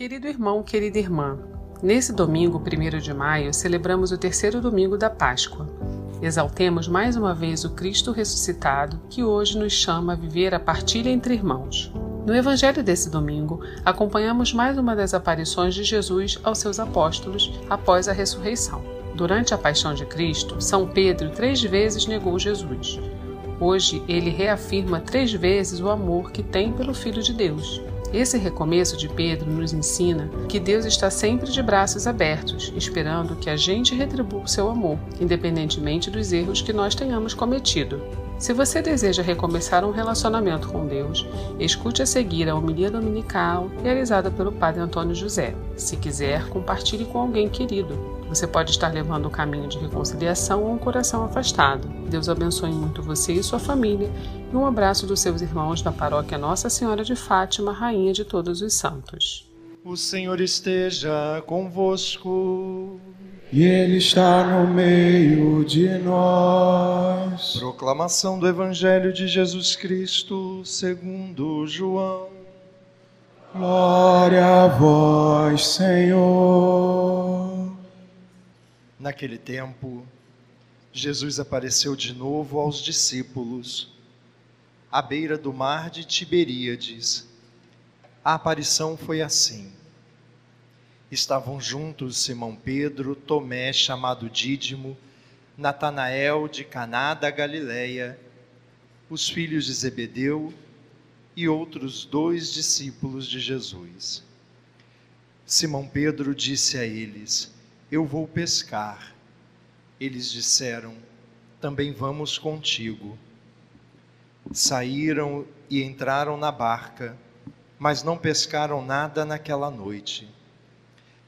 Querido irmão, querida irmã, nesse domingo, 1 de maio, celebramos o terceiro domingo da Páscoa. Exaltemos mais uma vez o Cristo ressuscitado, que hoje nos chama a viver a partilha entre irmãos. No Evangelho desse domingo, acompanhamos mais uma das aparições de Jesus aos seus apóstolos após a ressurreição. Durante a paixão de Cristo, São Pedro três vezes negou Jesus. Hoje, ele reafirma três vezes o amor que tem pelo Filho de Deus. Esse recomeço de Pedro nos ensina que Deus está sempre de braços abertos, esperando que a gente retribua o seu amor, independentemente dos erros que nós tenhamos cometido. Se você deseja recomeçar um relacionamento com Deus, escute a seguir a homilia dominical realizada pelo Padre Antônio José. Se quiser, compartilhe com alguém querido. Você pode estar levando o caminho de reconciliação a um coração afastado. Deus abençoe muito você e sua família. E um abraço dos seus irmãos da paróquia Nossa Senhora de Fátima, Rainha de Todos os Santos. O Senhor esteja convosco. E Ele está no meio de nós. Proclamação do Evangelho de Jesus Cristo, segundo João. Glória a vós, Senhor. Naquele tempo, Jesus apareceu de novo aos discípulos, à beira do mar de Tiberíades. A aparição foi assim. Estavam juntos Simão Pedro, Tomé, chamado Dídimo, Natanael de Caná da Galileia, os filhos de Zebedeu e outros dois discípulos de Jesus. Simão Pedro disse a eles: eu vou pescar. Eles disseram: Também vamos contigo. Saíram e entraram na barca, mas não pescaram nada naquela noite.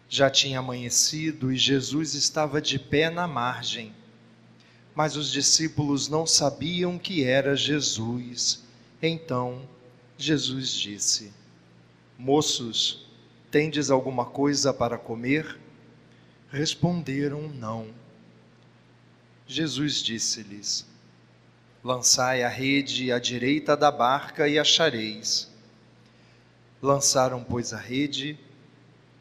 Já tinha amanhecido e Jesus estava de pé na margem. Mas os discípulos não sabiam que era Jesus. Então Jesus disse: Moços, tendes alguma coisa para comer? Responderam não. Jesus disse-lhes: Lançai a rede à direita da barca e achareis. Lançaram, pois, a rede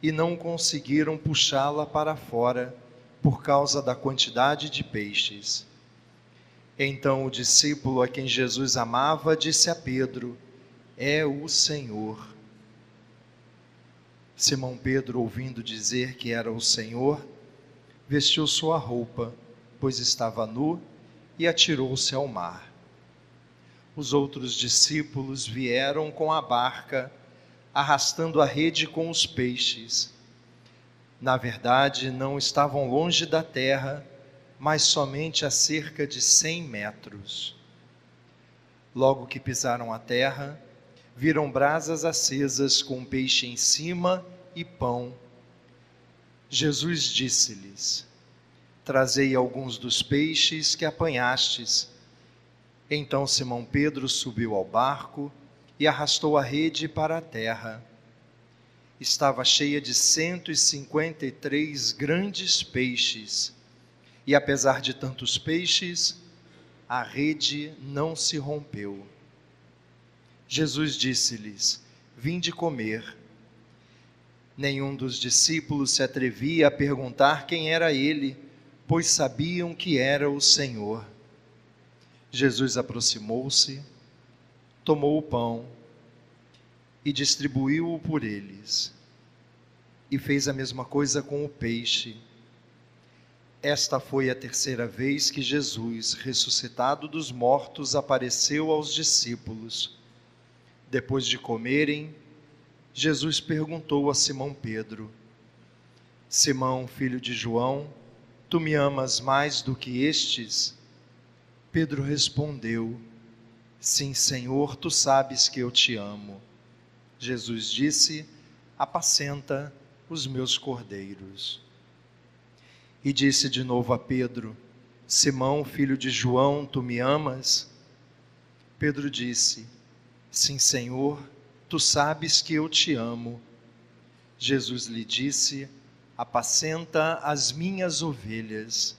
e não conseguiram puxá-la para fora por causa da quantidade de peixes. Então o discípulo a quem Jesus amava disse a Pedro: É o Senhor. Simão Pedro, ouvindo dizer que era o Senhor, vestiu sua roupa, pois estava nu, e atirou-se ao mar. Os outros discípulos vieram com a barca, arrastando a rede com os peixes. Na verdade, não estavam longe da terra, mas somente a cerca de cem metros. Logo que pisaram a terra, viram brasas acesas com peixe em cima e pão. Jesus disse-lhes: Trazei alguns dos peixes que apanhastes. Então Simão Pedro subiu ao barco e arrastou a rede para a terra. Estava cheia de cento e cinquenta e três grandes peixes, e apesar de tantos peixes, a rede não se rompeu. Jesus disse-lhes: Vinde comer. Nenhum dos discípulos se atrevia a perguntar quem era ele, pois sabiam que era o Senhor. Jesus aproximou-se, tomou o pão e distribuiu-o por eles. E fez a mesma coisa com o peixe. Esta foi a terceira vez que Jesus, ressuscitado dos mortos, apareceu aos discípulos. Depois de comerem, Jesus perguntou a Simão Pedro: Simão, filho de João, tu me amas mais do que estes? Pedro respondeu: Sim, Senhor, tu sabes que eu te amo. Jesus disse: Apacenta os meus cordeiros. E disse de novo a Pedro: Simão, filho de João, tu me amas? Pedro disse: Sim, Senhor, tu sabes que eu te amo. Jesus lhe disse: Apacenta as minhas ovelhas.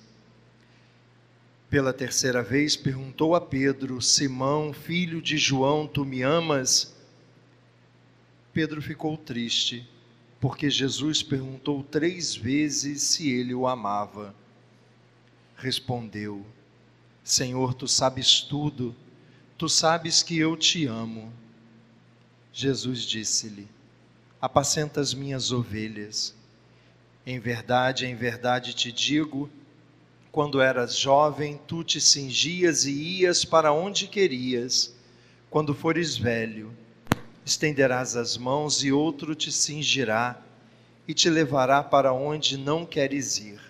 Pela terceira vez perguntou a Pedro: Simão, filho de João, tu me amas? Pedro ficou triste, porque Jesus perguntou três vezes se ele o amava. Respondeu: Senhor, tu sabes tudo, tu sabes que eu te amo. Jesus disse-lhe: Apacenta as minhas ovelhas. Em verdade, em verdade te digo, quando eras jovem, tu te cingias e ias para onde querias. Quando fores velho, estenderás as mãos e outro te cingirá e te levará para onde não queres ir.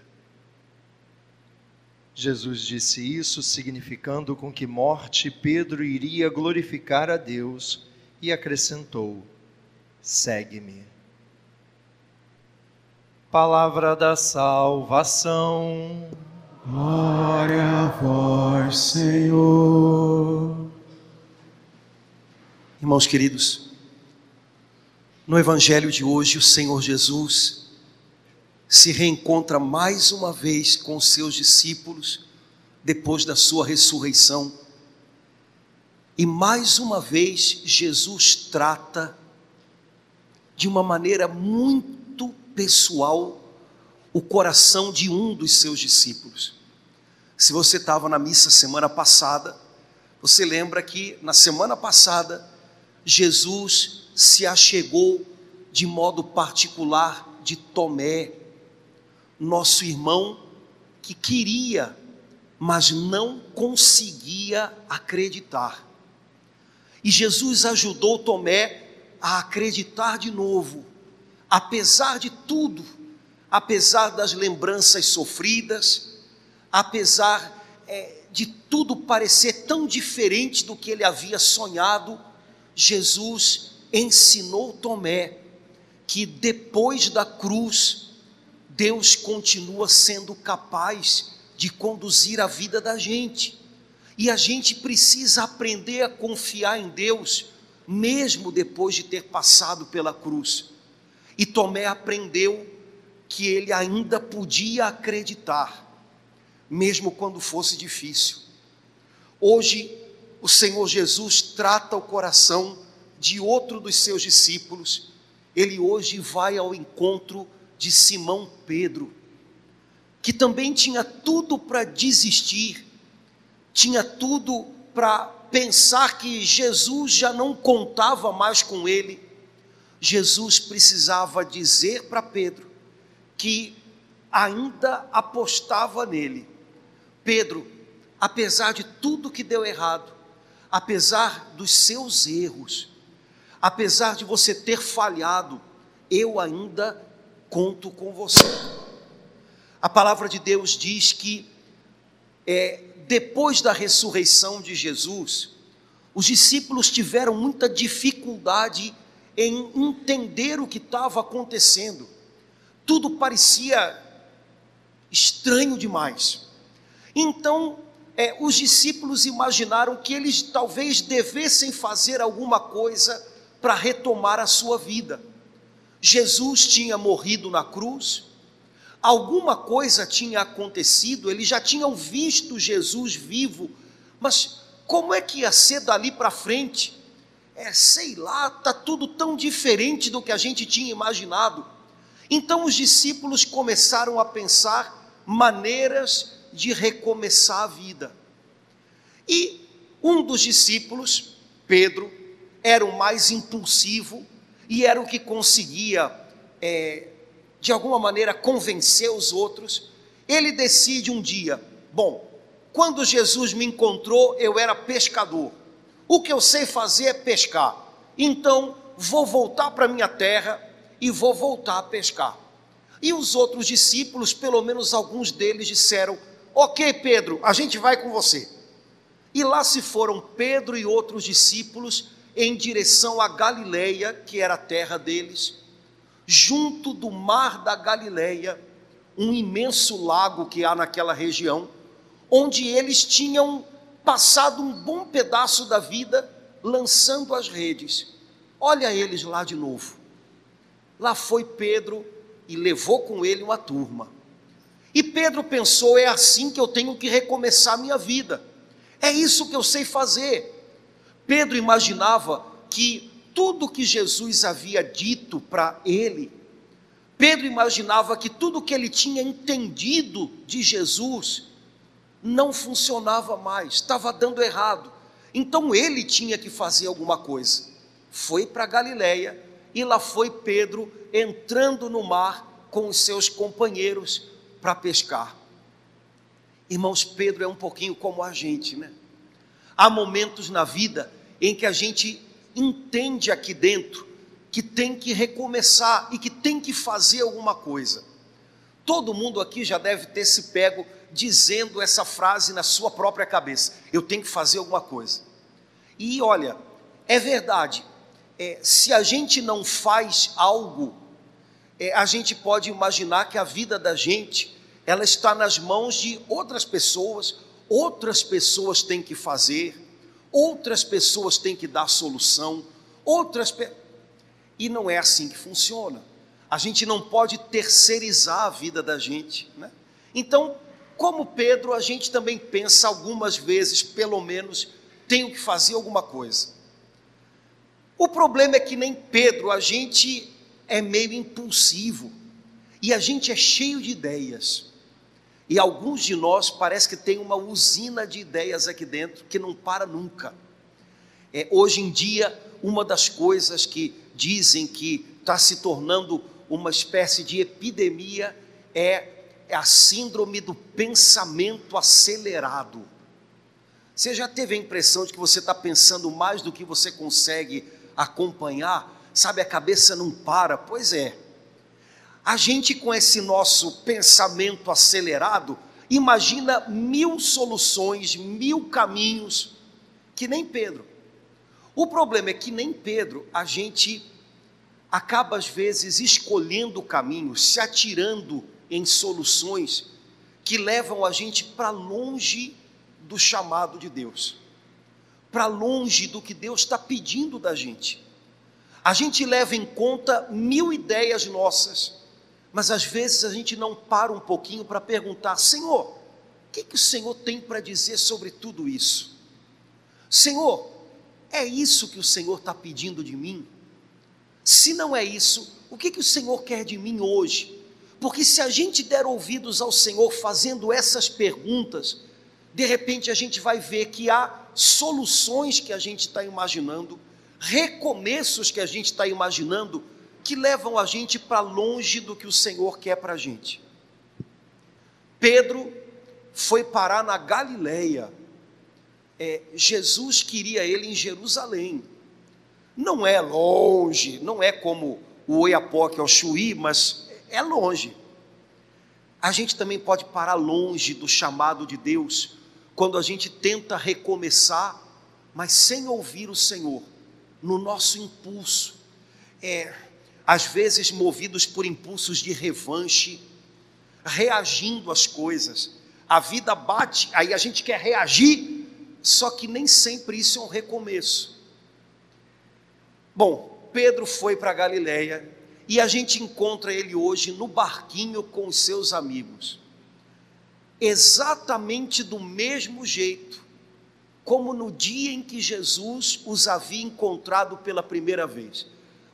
Jesus disse isso, significando com que morte Pedro iria glorificar a Deus, e acrescentou: Segue-me. Palavra da salvação. Glória a vós, Senhor. Irmãos queridos, no Evangelho de hoje, o Senhor Jesus se reencontra mais uma vez com seus discípulos depois da sua ressurreição. E mais uma vez, Jesus trata de uma maneira muito pessoal o coração de um dos seus discípulos. Se você estava na missa semana passada, você lembra que na semana passada Jesus se achegou de modo particular de Tomé, nosso irmão que queria, mas não conseguia acreditar. E Jesus ajudou Tomé a acreditar de novo, apesar de tudo apesar das lembranças sofridas, apesar é, de tudo parecer tão diferente do que ele havia sonhado, Jesus ensinou Tomé que depois da cruz, Deus continua sendo capaz de conduzir a vida da gente. E a gente precisa aprender a confiar em Deus, mesmo depois de ter passado pela cruz. E Tomé aprendeu que ele ainda podia acreditar, mesmo quando fosse difícil. Hoje, o Senhor Jesus trata o coração de outro dos seus discípulos. Ele hoje vai ao encontro Simão Pedro, que também tinha tudo para desistir, tinha tudo para pensar que Jesus já não contava mais com ele. Jesus precisava dizer para Pedro que ainda apostava nele. Pedro, apesar de tudo que deu errado, apesar dos seus erros, apesar de você ter falhado, eu ainda conto com você. A palavra de Deus diz que é, depois da ressurreição de Jesus, os discípulos tiveram muita dificuldade em entender o que estava acontecendo tudo parecia estranho demais. Então, é, os discípulos imaginaram que eles talvez devessem fazer alguma coisa para retomar a sua vida. Jesus tinha morrido na cruz, alguma coisa tinha acontecido, eles já tinham visto Jesus vivo, mas como é que ia ser dali para frente? É, sei lá, tá tudo tão diferente do que a gente tinha imaginado. Então os discípulos começaram a pensar maneiras de recomeçar a vida. E um dos discípulos, Pedro, era o mais impulsivo e era o que conseguia, é, de alguma maneira, convencer os outros. Ele decide um dia: bom, quando Jesus me encontrou, eu era pescador. O que eu sei fazer é pescar. Então, vou voltar para minha terra e vou voltar a pescar. E os outros discípulos, pelo menos alguns deles, disseram: Ok, Pedro, a gente vai com você. E lá se foram Pedro e outros discípulos em direção à Galileia, que era a terra deles, junto do mar da Galileia, um imenso lago que há naquela região, onde eles tinham passado um bom pedaço da vida lançando as redes. Olha eles lá de novo. Lá foi Pedro e levou com ele uma turma. E Pedro pensou: é assim que eu tenho que recomeçar minha vida, é isso que eu sei fazer. Pedro imaginava que tudo que Jesus havia dito para ele Pedro imaginava que tudo que ele tinha entendido de Jesus não funcionava mais, estava dando errado. Então ele tinha que fazer alguma coisa. Foi para Galiléia e lá foi Pedro entrando no mar com os seus companheiros para pescar. Irmãos, Pedro é um pouquinho como a gente, né? Há momentos na vida em que a gente entende aqui dentro que tem que recomeçar e que tem que fazer alguma coisa. Todo mundo aqui já deve ter se pego dizendo essa frase na sua própria cabeça: eu tenho que fazer alguma coisa. E olha, é verdade, é, se a gente não faz algo, é, a gente pode imaginar que a vida da gente ela está nas mãos de outras pessoas, outras pessoas têm que fazer, outras pessoas têm que dar solução, outras pe... e não é assim que funciona. A gente não pode terceirizar a vida da gente, né? Então, como Pedro, a gente também pensa algumas vezes, pelo menos, tenho que fazer alguma coisa. O problema é que nem Pedro, a gente é meio impulsivo e a gente é cheio de ideias. E alguns de nós parece que tem uma usina de ideias aqui dentro que não para nunca. É, hoje em dia, uma das coisas que dizem que está se tornando uma espécie de epidemia é a síndrome do pensamento acelerado. Você já teve a impressão de que você está pensando mais do que você consegue acompanhar? Sabe, a cabeça não para? Pois é. A gente, com esse nosso pensamento acelerado, imagina mil soluções, mil caminhos, que nem Pedro. O problema é que nem Pedro, a gente acaba às vezes escolhendo caminhos, se atirando em soluções que levam a gente para longe do chamado de Deus, para longe do que Deus está pedindo da gente. A gente leva em conta mil ideias nossas, mas às vezes a gente não para um pouquinho para perguntar: Senhor, o que, que o Senhor tem para dizer sobre tudo isso? Senhor, é isso que o Senhor está pedindo de mim? Se não é isso, o que, que o Senhor quer de mim hoje? Porque se a gente der ouvidos ao Senhor fazendo essas perguntas, de repente a gente vai ver que há soluções que a gente está imaginando, recomeços que a gente está imaginando, que levam a gente para longe do que o Senhor quer para a gente. Pedro foi parar na Galileia. É, Jesus queria ele em Jerusalém. Não é longe, não é como o Oiapoque ao Chuí, mas é longe. A gente também pode parar longe do chamado de Deus quando a gente tenta recomeçar, mas sem ouvir o Senhor, no nosso impulso. É, às vezes movidos por impulsos de revanche, reagindo às coisas. A vida bate, aí a gente quer reagir, só que nem sempre isso é um recomeço. Bom, Pedro foi para Galiléia e a gente encontra ele hoje no barquinho com os seus amigos. Exatamente do mesmo jeito como no dia em que Jesus os havia encontrado pela primeira vez.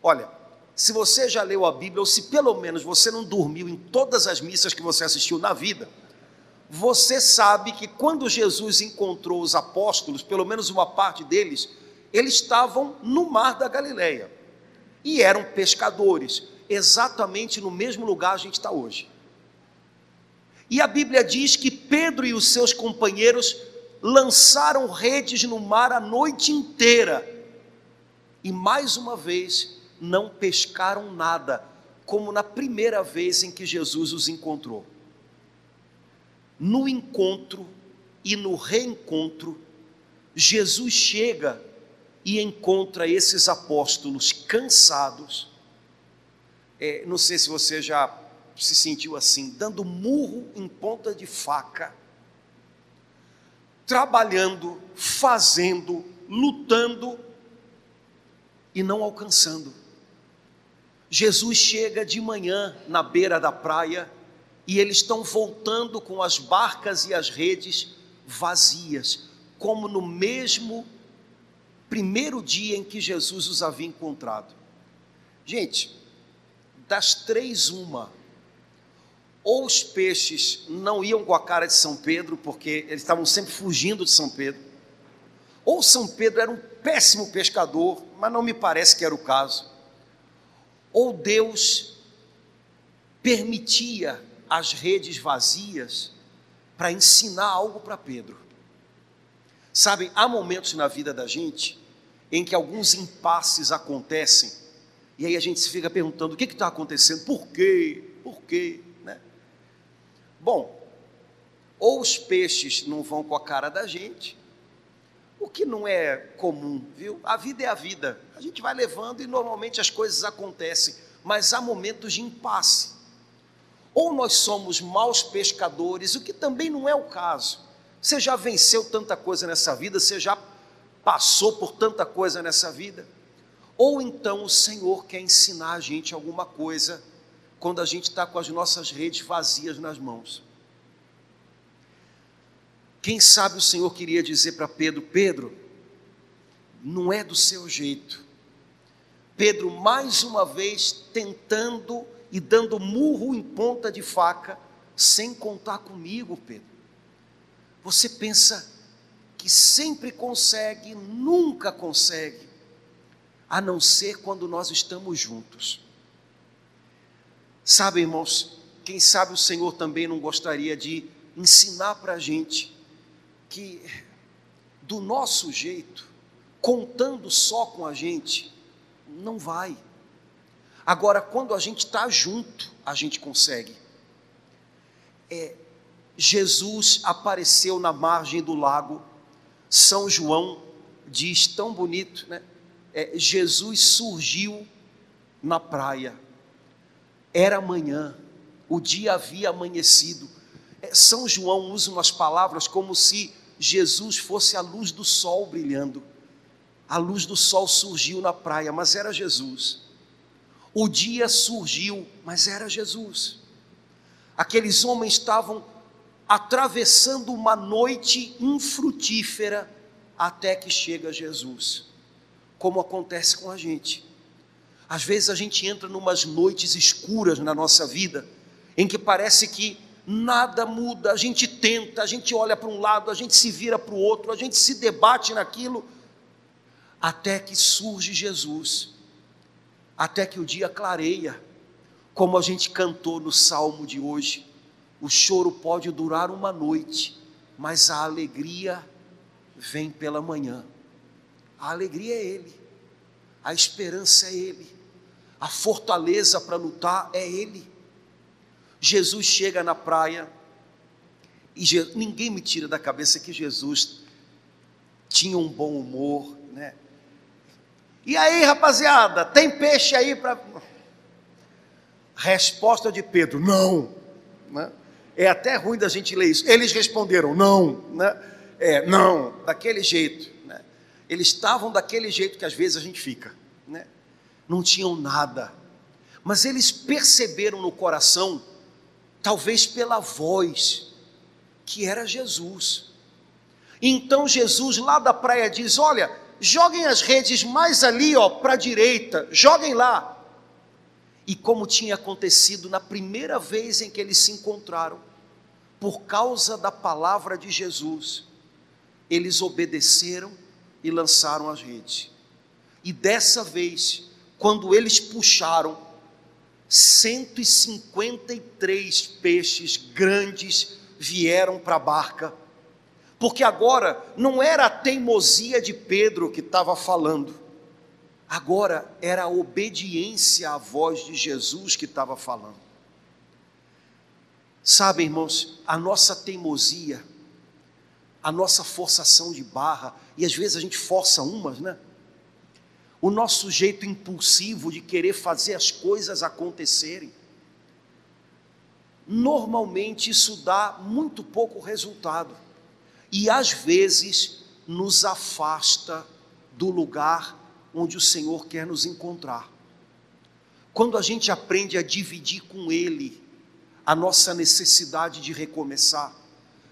Olha, se você já leu a Bíblia, ou se pelo menos você não dormiu em todas as missas que você assistiu na vida, você sabe que quando Jesus encontrou os apóstolos, pelo menos uma parte deles, eles estavam no mar da Galileia e eram pescadores, exatamente no mesmo lugar a gente está hoje. E a Bíblia diz que Pedro e os seus companheiros lançaram redes no mar a noite inteira. E mais uma vez não pescaram nada, como na primeira vez em que Jesus os encontrou. No encontro e no reencontro, Jesus chega e encontra esses apóstolos cansados. É, não sei se você já se sentiu assim, dando murro em ponta de faca, trabalhando, fazendo, lutando e não alcançando. Jesus chega de manhã na beira da praia e eles estão voltando com as barcas e as redes vazias, como no mesmo primeiro dia em que Jesus os havia encontrado. Gente, das três, uma. Ou os peixes não iam com a cara de São Pedro, porque eles estavam sempre fugindo de São Pedro, ou São Pedro era um péssimo pescador, mas não me parece que era o caso, ou Deus permitia as redes vazias para ensinar algo para Pedro. Sabem, há momentos na vida da gente em que alguns impasses acontecem, e aí a gente se fica perguntando: o que está acontecendo? Por quê? Por quê? Né? Bom, ou os peixes não vão com a cara da gente, o que não é comum, viu? A vida é a vida, a gente vai levando e normalmente as coisas acontecem, mas há momentos de impasse. Ou nós somos maus pescadores, o que também não é o caso. Você já venceu tanta coisa nessa vida, você já passou por tanta coisa nessa vida. Ou então o Senhor quer ensinar a gente alguma coisa quando a gente está com as nossas redes vazias nas mãos. Quem sabe o Senhor queria dizer para Pedro: Pedro, não é do seu jeito. Pedro, mais uma vez, tentando e dando murro em ponta de faca, sem contar comigo, Pedro. Você pensa que sempre consegue, nunca consegue, a não ser quando nós estamos juntos. Sabe, irmãos, quem sabe o Senhor também não gostaria de ensinar para a gente que, do nosso jeito, contando só com a gente, não vai. Agora, quando a gente está junto, a gente consegue. É, Jesus apareceu na margem do lago, São João diz tão bonito, né? É, Jesus surgiu na praia, era manhã, o dia havia amanhecido. É, São João usa umas palavras como se Jesus fosse a luz do sol brilhando. A luz do sol surgiu na praia, mas era Jesus. O dia surgiu, mas era Jesus. Aqueles homens estavam atravessando uma noite infrutífera até que chega Jesus, como acontece com a gente. Às vezes a gente entra numas noites escuras na nossa vida, em que parece que nada muda, a gente tenta, a gente olha para um lado, a gente se vira para o outro, a gente se debate naquilo, até que surge Jesus, até que o dia clareia, como a gente cantou no salmo de hoje. O choro pode durar uma noite, mas a alegria vem pela manhã. A alegria é Ele, a esperança é Ele, a fortaleza para lutar é Ele. Jesus chega na praia e Je... ninguém me tira da cabeça que Jesus tinha um bom humor, né? E aí, rapaziada, tem peixe aí para. Resposta de Pedro: não. Né? É até ruim da gente ler isso. Eles responderam não, né? É, não, daquele jeito. Né? Eles estavam daquele jeito que às vezes a gente fica, né? Não tinham nada, mas eles perceberam no coração, talvez pela voz, que era Jesus. Então Jesus lá da praia diz: Olha, joguem as redes mais ali, ó, para a direita, joguem lá. E como tinha acontecido na primeira vez em que eles se encontraram, por causa da palavra de Jesus, eles obedeceram e lançaram as redes. E dessa vez, quando eles puxaram, 153 peixes grandes vieram para a barca, porque agora não era a teimosia de Pedro que estava falando, agora era a obediência à voz de Jesus que estava falando. Sabe, irmãos, a nossa teimosia, a nossa forçação de barra, e às vezes a gente força umas, né? O nosso jeito impulsivo de querer fazer as coisas acontecerem. Normalmente isso dá muito pouco resultado e às vezes nos afasta do lugar onde o Senhor quer nos encontrar. Quando a gente aprende a dividir com Ele a nossa necessidade de recomeçar.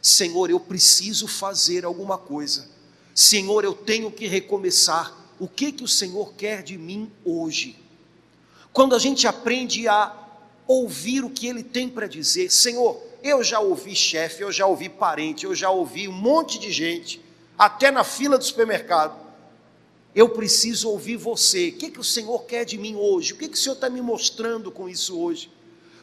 Senhor, eu preciso fazer alguma coisa. Senhor, eu tenho que recomeçar. O que que o Senhor quer de mim hoje? quando a gente aprende a ouvir o que ele tem para dizer. Senhor, eu já ouvi chefe, eu já ouvi parente, eu já ouvi um monte de gente, até na fila do supermercado. Eu preciso ouvir você. O que, que o Senhor quer de mim hoje? O que, que o Senhor está me mostrando com isso hoje?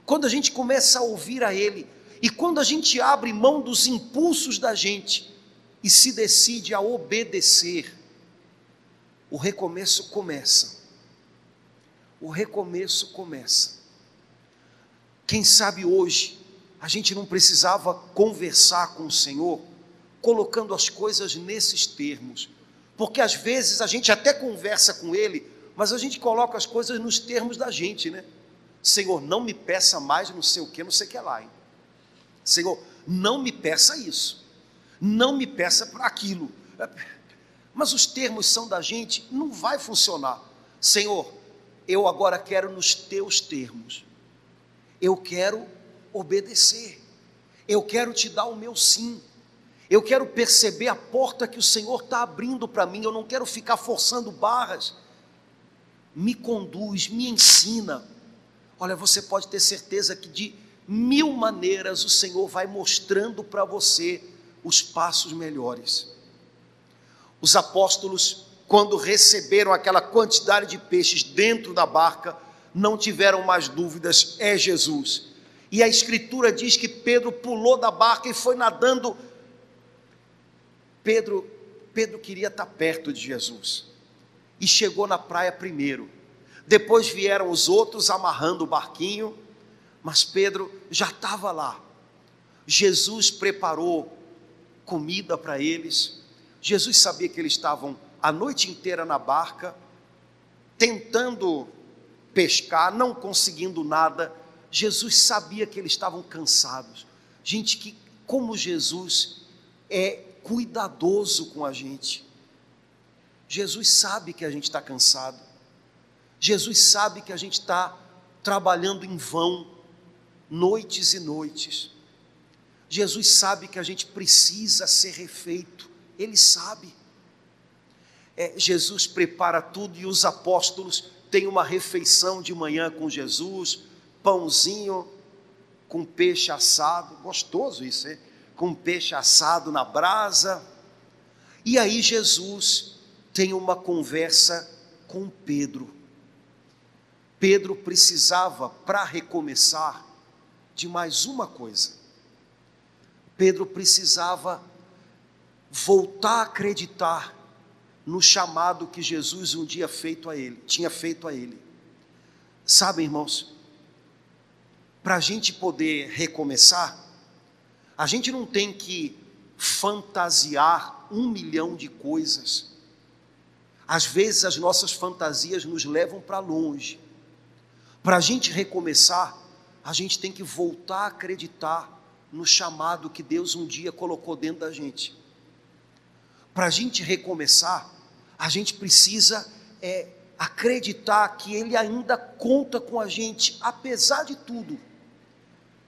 Quando a gente começa a ouvir a Ele, e quando a gente abre mão dos impulsos da gente e se decide a obedecer, o recomeço começa. O recomeço começa. Quem sabe hoje a gente não precisava conversar com o Senhor colocando as coisas nesses termos, porque às vezes a gente até conversa com Ele, mas a gente coloca as coisas nos termos da gente, né? Senhor, não me peça mais não sei o que, não sei o que lá. Hein? Senhor, não me peça isso, não me peça para aquilo. Mas os termos são da gente, não vai funcionar. Senhor, eu agora quero nos teus termos, eu quero obedecer, eu quero te dar o meu sim, eu quero perceber a porta que o Senhor está abrindo para mim, eu não quero ficar forçando barras. Me conduz, me ensina. Olha, você pode ter certeza que de mil maneiras o Senhor vai mostrando para você os passos melhores. Os apóstolos, quando receberam aquela quantidade de peixes dentro da barca, não tiveram mais dúvidas, é Jesus. E a Escritura diz que Pedro pulou da barca e foi nadando. Pedro, Pedro queria estar perto de Jesus e chegou na praia primeiro. Depois vieram os outros amarrando o barquinho mas Pedro já estava lá. Jesus preparou comida para eles. Jesus sabia que eles estavam a noite inteira na barca, tentando pescar, não conseguindo nada. Jesus sabia que eles estavam cansados. Gente, que como Jesus é cuidadoso com a gente. Jesus sabe que a gente está cansado. Jesus sabe que a gente está trabalhando em vão noites e noites. Jesus sabe que a gente precisa ser refeito, Ele sabe. É, Jesus prepara tudo e os apóstolos têm uma refeição de manhã com Jesus, pãozinho com peixe assado, gostoso isso, hein? com peixe assado na brasa. E aí Jesus tem uma conversa com Pedro. Pedro precisava, para recomeçar, de mais uma coisa. Pedro precisava voltar a acreditar no chamado que Jesus um dia feito a ele, tinha feito a ele. Sabe, irmãos, para a gente poder recomeçar, a gente não tem que fantasiar um milhão de coisas. Às vezes as nossas fantasias nos levam para longe. Para a gente recomeçar, a gente tem que voltar a acreditar no chamado que Deus um dia colocou dentro da gente. Para a gente recomeçar, a gente precisa é, acreditar que Ele ainda conta com a gente, apesar de tudo,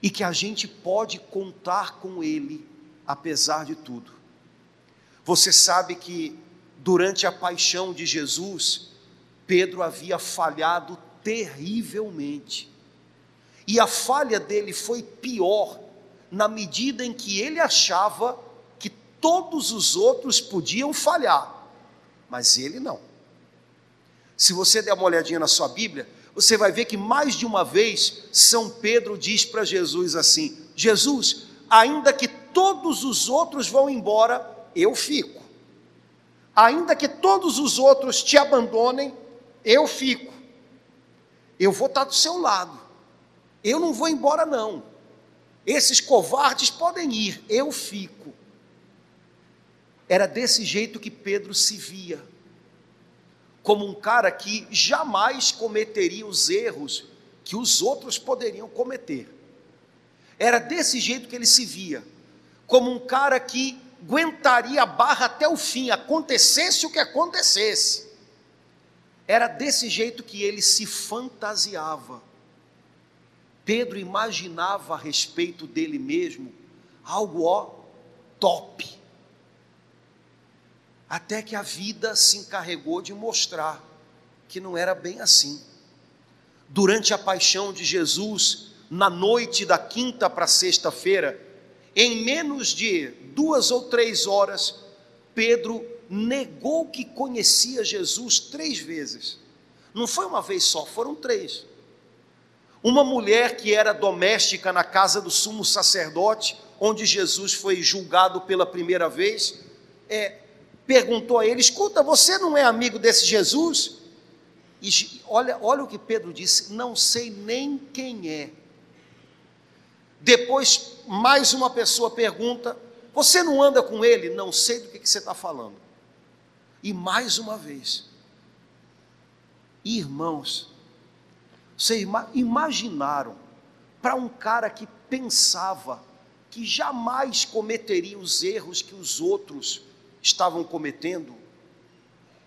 e que a gente pode contar com Ele, apesar de tudo. Você sabe que durante a paixão de Jesus, Pedro havia falhado terrivelmente. E a falha dele foi pior, na medida em que ele achava todos os outros podiam falhar, mas ele não. Se você der uma olhadinha na sua Bíblia, você vai ver que mais de uma vez São Pedro diz para Jesus assim: Jesus, ainda que todos os outros vão embora, eu fico. Ainda que todos os outros te abandonem, eu fico. Eu vou estar do seu lado. Eu não vou embora, não. Esses covardes podem ir, eu fico. Era desse jeito que Pedro se via, como um cara que jamais cometeria os erros que os outros poderiam cometer. Era desse jeito que ele se via, como um cara que aguentaria a barra até o fim, acontecesse o que acontecesse. Era desse jeito que ele se fantasiava. Pedro imaginava a respeito dele mesmo algo ó, top. Até que a vida se encarregou de mostrar que não era bem assim. durante a paixão de Jesus, na noite da quinta para sexta-feira, em menos de duas ou três horas, Pedro negou que conhecia Jesus três vezes. Não foi uma vez só, foram três. Uma mulher que era doméstica na casa do sumo sacerdote, onde Jesus foi julgado pela primeira vez, é, perguntou a ele: Escuta, você não é amigo desse Jesus? E olha, olha o que Pedro disse: Não sei nem quem é. Depois, mais uma pessoa pergunta: Você não anda com ele? Não sei do que, que você está falando. E mais uma vez, irmãos, vocês imaginaram para um cara que pensava que jamais cometeria os erros que os outros estavam cometendo,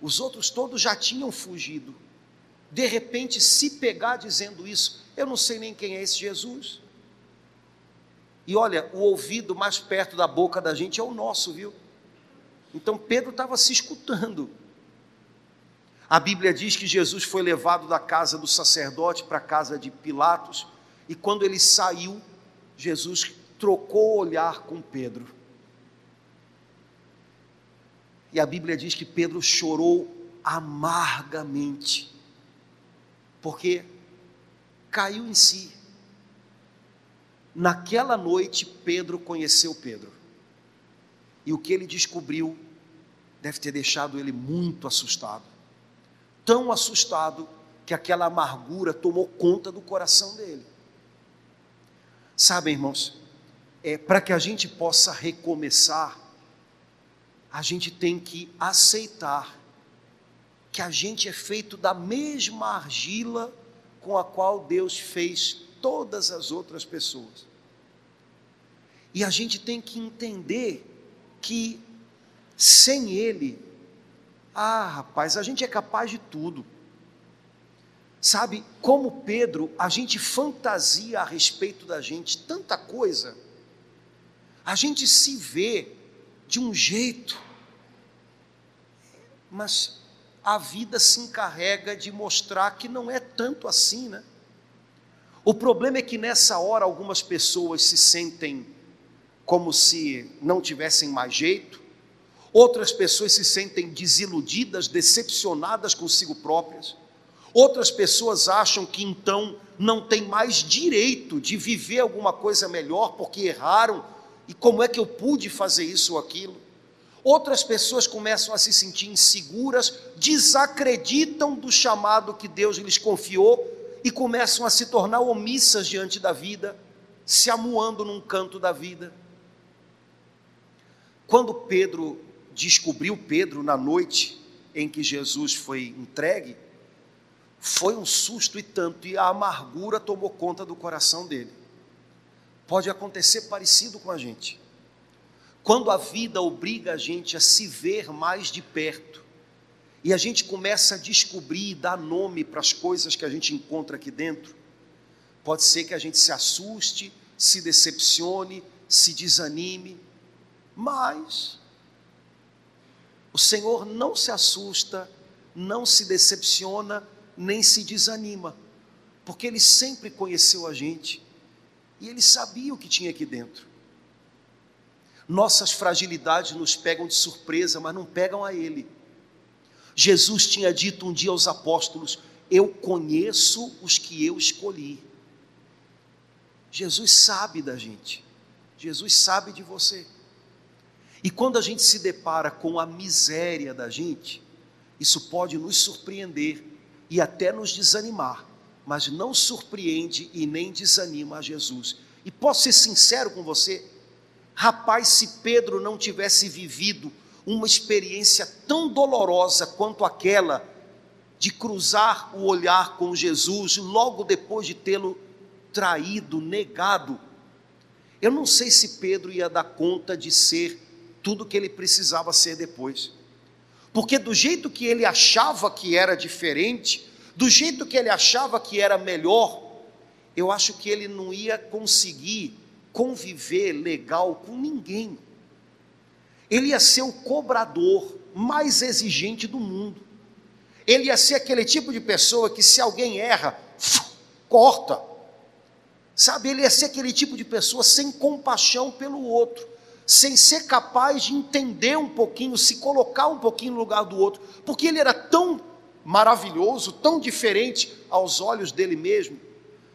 os outros todos já tinham fugido. De repente, se pegar dizendo isso, eu não sei nem quem é esse Jesus. E olha, o ouvido mais perto da boca da gente é o nosso, viu? Então Pedro estava se escutando. A Bíblia diz que Jesus foi levado da casa do sacerdote para a casa de Pilatos, e quando ele saiu, Jesus trocou o olhar com Pedro. E a Bíblia diz que Pedro chorou amargamente, porque caiu em si. Naquela noite, Pedro conheceu Pedro. E o que ele descobriu deve ter deixado ele muito assustado. Tão assustado que aquela amargura tomou conta do coração dele. Sabem, irmãos, é, para que a gente possa recomeçar, a gente tem que aceitar que a gente é feito da mesma argila com a qual Deus fez todas as outras pessoas. E a gente tem que entender que sem Ele, ah, rapaz, a gente é capaz de tudo. Sabe, como Pedro, a gente fantasia a respeito da gente tanta coisa, a gente se vê de um jeito, mas a vida se encarrega de mostrar que não é tanto assim, né? O problema é que nessa hora algumas pessoas se sentem como se não tivessem mais jeito, outras pessoas se sentem desiludidas, decepcionadas consigo próprias, outras pessoas acham que então não tem mais direito de viver alguma coisa melhor porque erraram e como é que eu pude fazer isso ou aquilo. Outras pessoas começam a se sentir inseguras, desacreditam do chamado que Deus lhes confiou e começam a se tornar omissas diante da vida, se amuando num canto da vida. Quando Pedro descobriu Pedro na noite em que Jesus foi entregue, foi um susto e tanto, e a amargura tomou conta do coração dele. Pode acontecer parecido com a gente. Quando a vida obriga a gente a se ver mais de perto, e a gente começa a descobrir e dar nome para as coisas que a gente encontra aqui dentro, pode ser que a gente se assuste, se decepcione, se desanime, mas o Senhor não se assusta, não se decepciona, nem se desanima, porque Ele sempre conheceu a gente e Ele sabia o que tinha aqui dentro. Nossas fragilidades nos pegam de surpresa, mas não pegam a Ele. Jesus tinha dito um dia aos apóstolos: Eu conheço os que eu escolhi. Jesus sabe da gente, Jesus sabe de você. E quando a gente se depara com a miséria da gente, isso pode nos surpreender e até nos desanimar, mas não surpreende e nem desanima a Jesus. E posso ser sincero com você? Rapaz, se Pedro não tivesse vivido uma experiência tão dolorosa quanto aquela de cruzar o olhar com Jesus logo depois de tê-lo traído, negado, eu não sei se Pedro ia dar conta de ser tudo que ele precisava ser depois. Porque do jeito que ele achava que era diferente, do jeito que ele achava que era melhor, eu acho que ele não ia conseguir conviver legal com ninguém. Ele ia ser o cobrador mais exigente do mundo. Ele ia ser aquele tipo de pessoa que, se alguém erra, corta. Sabe, ele ia ser aquele tipo de pessoa sem compaixão pelo outro, sem ser capaz de entender um pouquinho, se colocar um pouquinho no lugar do outro, porque ele era tão maravilhoso, tão diferente aos olhos dele mesmo.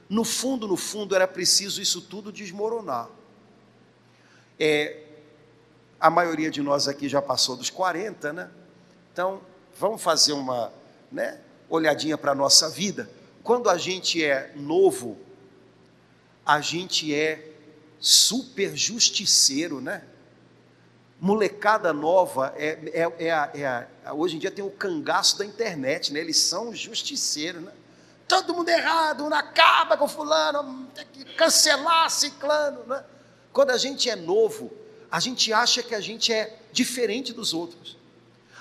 No fundo, no fundo, era preciso isso tudo desmoronar. É, a maioria de nós aqui já passou dos 40, né? Então, vamos fazer uma né, olhadinha para a nossa vida. Quando a gente é novo, a gente é super justiceiro, né? Molecada nova, é, é, é, a, é a, hoje em dia tem o cangaço da internet, né? Eles são justiceiros, né? Todo mundo errado, não acaba com fulano, tem que cancelar ciclano, né? Quando a gente é novo, a gente acha que a gente é diferente dos outros.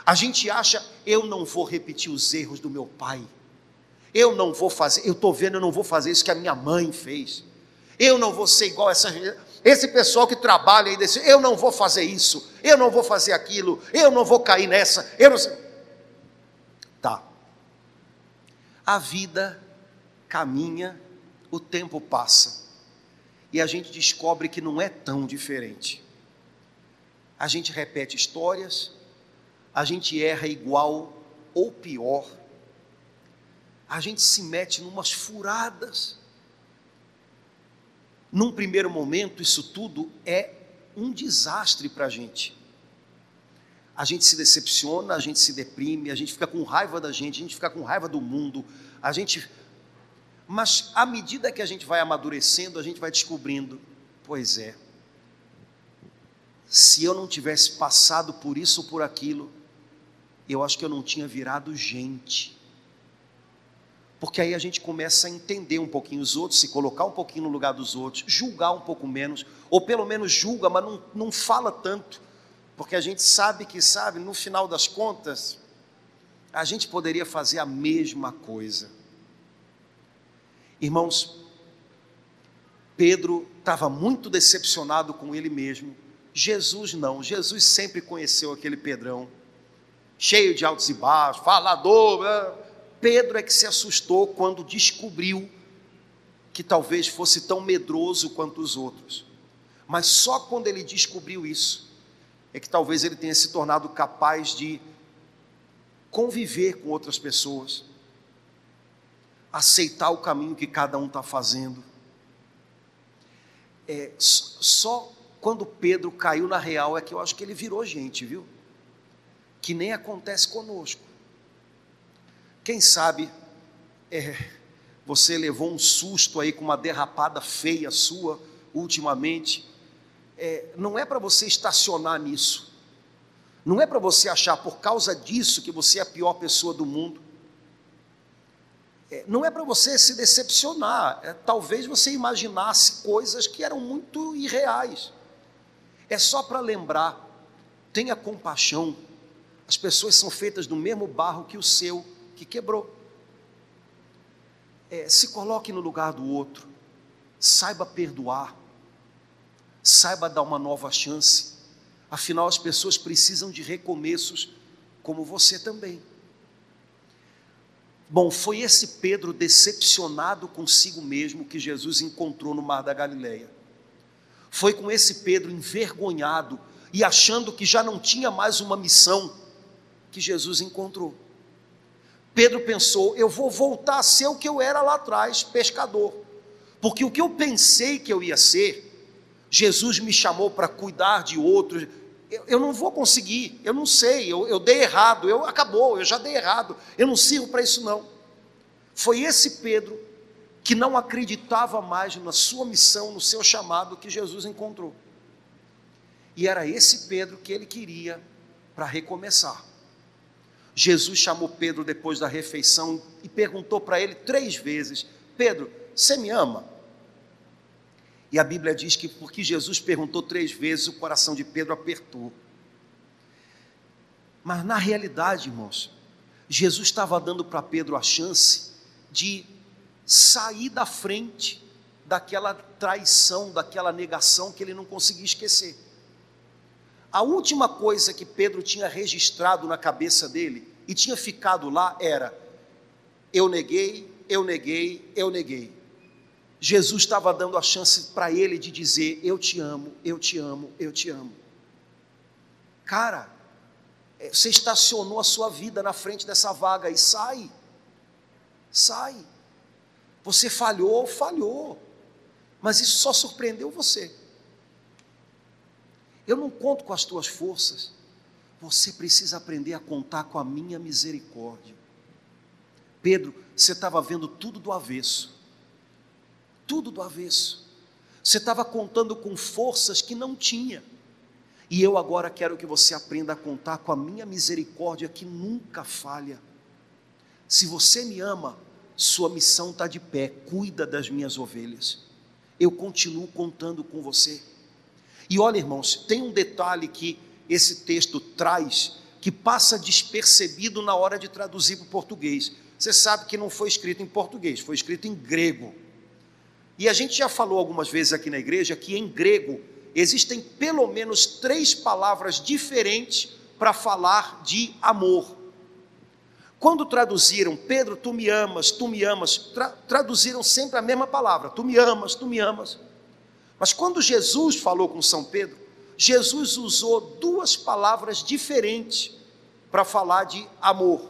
A gente acha, eu não vou repetir os erros do meu pai. Eu não vou fazer, eu estou vendo, eu não vou fazer isso que a minha mãe fez. Eu não vou ser igual essa, esse pessoal que trabalha aí desse, eu não vou fazer isso, eu não vou fazer aquilo, eu não vou cair nessa, eu não sei. Tá. A vida caminha, o tempo passa. E a gente descobre que não é tão diferente. A gente repete histórias, a gente erra igual ou pior, a gente se mete numas furadas. Num primeiro momento, isso tudo é um desastre para a gente. A gente se decepciona, a gente se deprime, a gente fica com raiva da gente, a gente fica com raiva do mundo, a gente. Mas à medida que a gente vai amadurecendo, a gente vai descobrindo, pois é, se eu não tivesse passado por isso ou por aquilo, eu acho que eu não tinha virado gente. Porque aí a gente começa a entender um pouquinho os outros, se colocar um pouquinho no lugar dos outros, julgar um pouco menos, ou pelo menos julga, mas não, não fala tanto, porque a gente sabe que, sabe, no final das contas, a gente poderia fazer a mesma coisa. Irmãos, Pedro estava muito decepcionado com ele mesmo, Jesus não, Jesus sempre conheceu aquele Pedrão cheio de altos e baixos, falador. Pedro é que se assustou quando descobriu que talvez fosse tão medroso quanto os outros. Mas só quando ele descobriu isso, é que talvez ele tenha se tornado capaz de conviver com outras pessoas, aceitar o caminho que cada um está fazendo. É, só quando Pedro caiu na real é que eu acho que ele virou gente, viu? que nem acontece conosco. Quem sabe é, você levou um susto aí com uma derrapada feia sua ultimamente. É, não é para você estacionar nisso. Não é para você achar por causa disso que você é a pior pessoa do mundo. É, não é para você se decepcionar. É, talvez você imaginasse coisas que eram muito irreais. É só para lembrar. Tenha compaixão as pessoas são feitas do mesmo barro que o seu, que quebrou. É, se coloque no lugar do outro, saiba perdoar, saiba dar uma nova chance. Afinal, as pessoas precisam de recomeços, como você também. Bom, foi esse Pedro decepcionado consigo mesmo que Jesus encontrou no mar da Galileia. Foi com esse Pedro envergonhado e achando que já não tinha mais uma missão que Jesus encontrou. Pedro pensou: eu vou voltar a ser o que eu era lá atrás, pescador. Porque o que eu pensei que eu ia ser, Jesus me chamou para cuidar de outros. Eu, eu, não vou conseguir, eu não sei, eu, eu dei errado, eu acabou, eu já dei errado, eu não sirvo para isso não. Foi esse Pedro que não acreditava mais na sua missão, no seu chamado que Jesus encontrou. E era esse Pedro que ele queria para recomeçar. Jesus chamou Pedro depois da refeição e perguntou para ele três vezes: Pedro, você me ama? E a Bíblia diz que porque Jesus perguntou três vezes, o coração de Pedro apertou. Mas na realidade, irmãos, Jesus estava dando para Pedro a chance de sair da frente daquela traição, daquela negação que ele não conseguia esquecer. A última coisa que Pedro tinha registrado na cabeça dele e tinha ficado lá era: eu neguei, eu neguei, eu neguei. Jesus estava dando a chance para ele de dizer: Eu te amo, eu te amo, eu te amo. Cara, é, você estacionou a sua vida na frente dessa vaga e sai. Sai. Você falhou, falhou. Mas isso só surpreendeu você. Eu não conto com as tuas forças. Você precisa aprender a contar com a minha misericórdia. Pedro, você estava vendo tudo do avesso. Tudo do avesso. Você estava contando com forças que não tinha. E eu agora quero que você aprenda a contar com a minha misericórdia que nunca falha. Se você me ama, sua missão está de pé, cuida das minhas ovelhas. Eu continuo contando com você. E olha, irmãos, tem um detalhe que esse texto traz que passa despercebido na hora de traduzir para o português. Você sabe que não foi escrito em português, foi escrito em grego. E a gente já falou algumas vezes aqui na igreja que em grego existem pelo menos três palavras diferentes para falar de amor. Quando traduziram, Pedro, tu me amas, tu me amas, tra traduziram sempre a mesma palavra, tu me amas, tu me amas. Mas quando Jesus falou com São Pedro, Jesus usou duas palavras diferentes para falar de amor.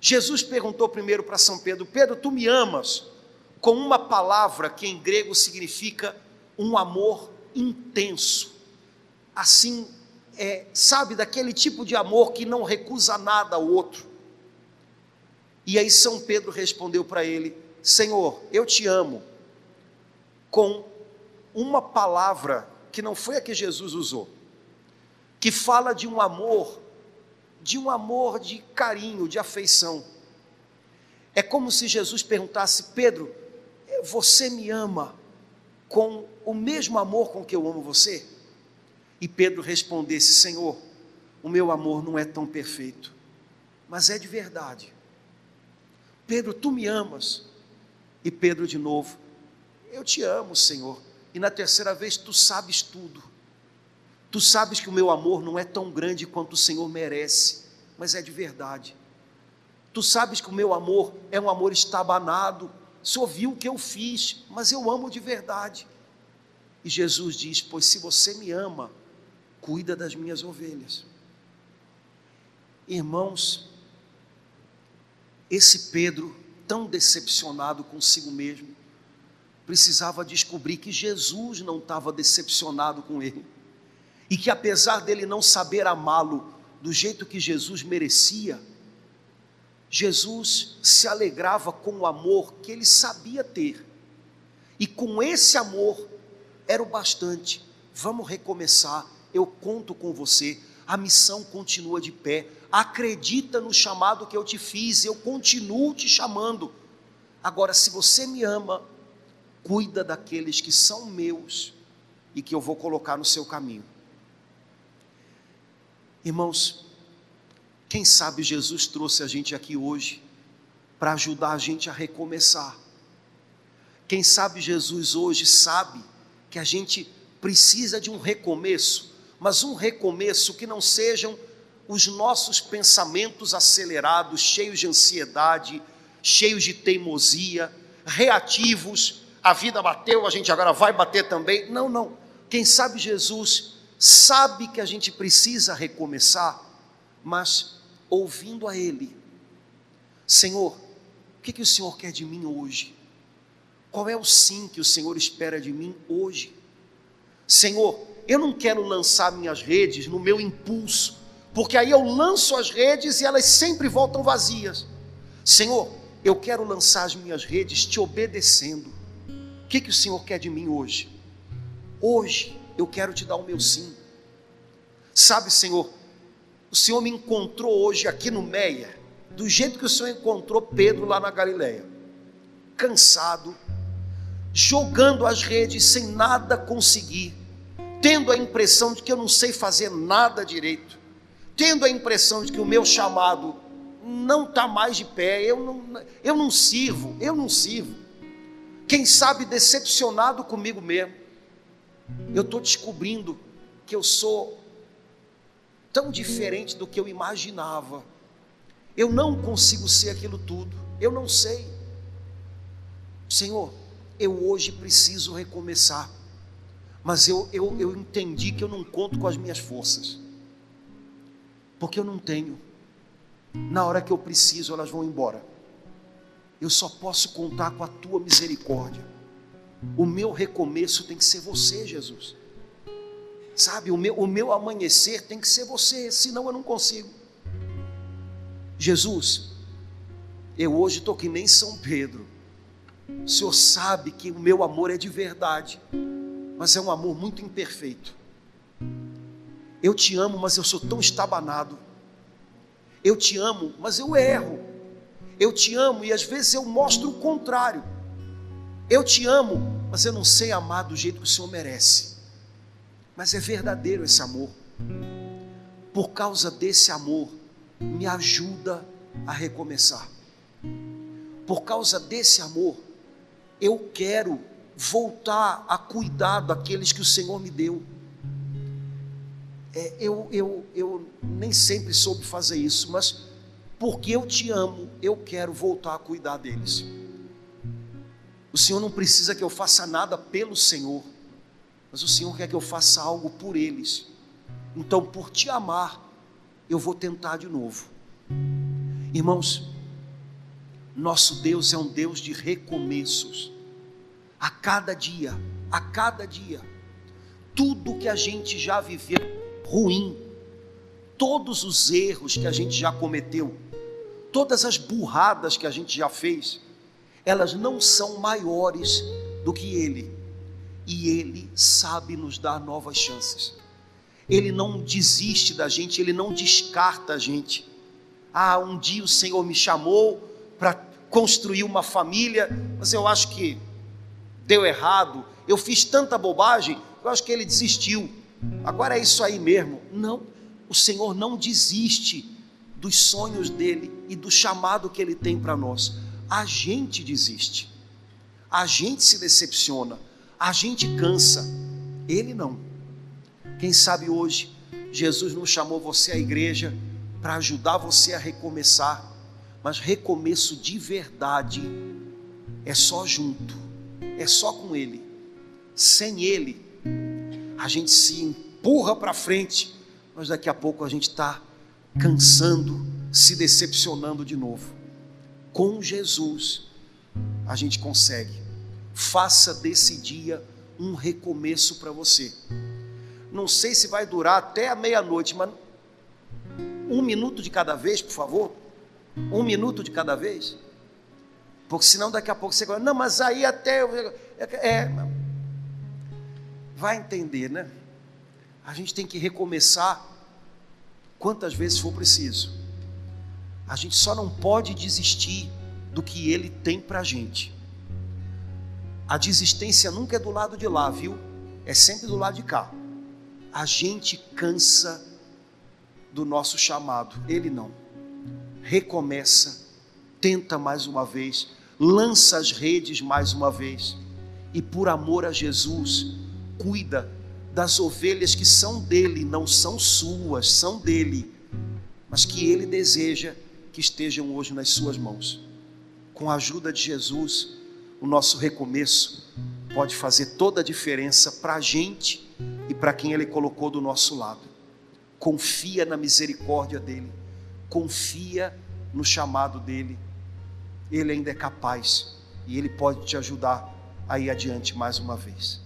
Jesus perguntou primeiro para São Pedro: Pedro, tu me amas? Com uma palavra que em grego significa um amor intenso. Assim, é, sabe, daquele tipo de amor que não recusa nada ao outro. E aí São Pedro respondeu para ele: Senhor, eu te amo, com uma palavra que não foi a que Jesus usou, que fala de um amor, de um amor de carinho, de afeição. É como se Jesus perguntasse: Pedro, você me ama com o mesmo amor com que eu amo você? E Pedro respondesse: Senhor, o meu amor não é tão perfeito, mas é de verdade. Pedro, tu me amas. E Pedro de novo, eu te amo, Senhor. E na terceira vez, tu sabes tudo. Tu sabes que o meu amor não é tão grande quanto o Senhor merece, mas é de verdade. Tu sabes que o meu amor é um amor estabanado. Senhor viu o que eu fiz, mas eu amo de verdade. E Jesus diz: Pois se você me ama, cuida das minhas ovelhas. Irmãos, esse Pedro, tão decepcionado consigo mesmo, precisava descobrir que Jesus não estava decepcionado com ele. E que apesar dele não saber amá-lo do jeito que Jesus merecia, Jesus se alegrava com o amor que ele sabia ter. E com esse amor era o bastante. Vamos recomeçar. Eu conto com você. A missão continua de pé acredita no chamado que eu te fiz, eu continuo te chamando. Agora, se você me ama, cuida daqueles que são meus e que eu vou colocar no seu caminho. Irmãos, quem sabe Jesus trouxe a gente aqui hoje para ajudar a gente a recomeçar. Quem sabe Jesus hoje sabe que a gente precisa de um recomeço, mas um recomeço que não sejam os nossos pensamentos acelerados, cheios de ansiedade, cheios de teimosia, reativos, a vida bateu, a gente agora vai bater também. Não, não. Quem sabe Jesus sabe que a gente precisa recomeçar, mas ouvindo a Ele, Senhor, o que, que o Senhor quer de mim hoje? Qual é o sim que o Senhor espera de mim hoje? Senhor, eu não quero lançar minhas redes no meu impulso, porque aí eu lanço as redes e elas sempre voltam vazias. Senhor, eu quero lançar as minhas redes te obedecendo. O que, que o Senhor quer de mim hoje? Hoje eu quero te dar o meu sim. Sabe, Senhor, o Senhor me encontrou hoje aqui no Meia, do jeito que o Senhor encontrou Pedro lá na Galileia, cansado, jogando as redes sem nada conseguir, tendo a impressão de que eu não sei fazer nada direito tendo a impressão de que o meu chamado não está mais de pé, eu não, eu não sirvo, eu não sirvo. Quem sabe decepcionado comigo mesmo, eu estou descobrindo que eu sou tão diferente do que eu imaginava. Eu não consigo ser aquilo tudo, eu não sei. Senhor, eu hoje preciso recomeçar, mas eu, eu, eu entendi que eu não conto com as minhas forças, porque eu não tenho. Na hora que eu preciso, elas vão embora. Eu só posso contar com a tua misericórdia. O meu recomeço tem que ser você, Jesus. Sabe, o meu, o meu amanhecer tem que ser você, senão eu não consigo. Jesus, eu hoje estou que nem São Pedro. O Senhor sabe que o meu amor é de verdade, mas é um amor muito imperfeito. Eu te amo, mas eu sou tão estabanado. Eu te amo, mas eu erro. Eu te amo e às vezes eu mostro o contrário. Eu te amo, mas eu não sei amar do jeito que o Senhor merece. Mas é verdadeiro esse amor. Por causa desse amor, me ajuda a recomeçar. Por causa desse amor, eu quero voltar a cuidar daqueles que o Senhor me deu. É, eu, eu, eu nem sempre soube fazer isso, mas porque eu te amo, eu quero voltar a cuidar deles. O Senhor não precisa que eu faça nada pelo Senhor, mas o Senhor quer que eu faça algo por eles. Então, por te amar, eu vou tentar de novo. Irmãos, nosso Deus é um Deus de recomeços. A cada dia, a cada dia, tudo que a gente já viveu ruim, todos os erros que a gente já cometeu, todas as burradas que a gente já fez, elas não são maiores do que Ele, e Ele sabe nos dar novas chances. Ele não desiste da gente, Ele não descarta a gente. Ah, um dia o Senhor me chamou para construir uma família, mas eu acho que deu errado, eu fiz tanta bobagem, eu acho que Ele desistiu. Agora é isso aí mesmo. Não, o Senhor não desiste dos sonhos dele e do chamado que ele tem para nós. A gente desiste, a gente se decepciona, a gente cansa, ele não. Quem sabe hoje Jesus não chamou você à igreja para ajudar você a recomeçar, mas recomeço de verdade é só junto, é só com Ele. Sem Ele, a gente se empurra para frente, mas daqui a pouco a gente está cansando, se decepcionando de novo. Com Jesus, a gente consegue. Faça desse dia um recomeço para você. Não sei se vai durar até a meia-noite, mas um minuto de cada vez, por favor. Um minuto de cada vez. Porque senão daqui a pouco você vai, não, mas aí até. É, é, vai entender, né? A gente tem que recomeçar quantas vezes for preciso. A gente só não pode desistir do que Ele tem para a gente. A desistência nunca é do lado de lá, viu? É sempre do lado de cá. A gente cansa do nosso chamado, Ele não. Recomeça, tenta mais uma vez, lança as redes mais uma vez, e por amor a Jesus, cuida das ovelhas que são dele, não são suas, são dele, mas que ele deseja que estejam hoje nas suas mãos. Com a ajuda de Jesus, o nosso recomeço pode fazer toda a diferença para a gente e para quem ele colocou do nosso lado. Confia na misericórdia dele, confia no chamado dele. Ele ainda é capaz e ele pode te ajudar a ir adiante mais uma vez.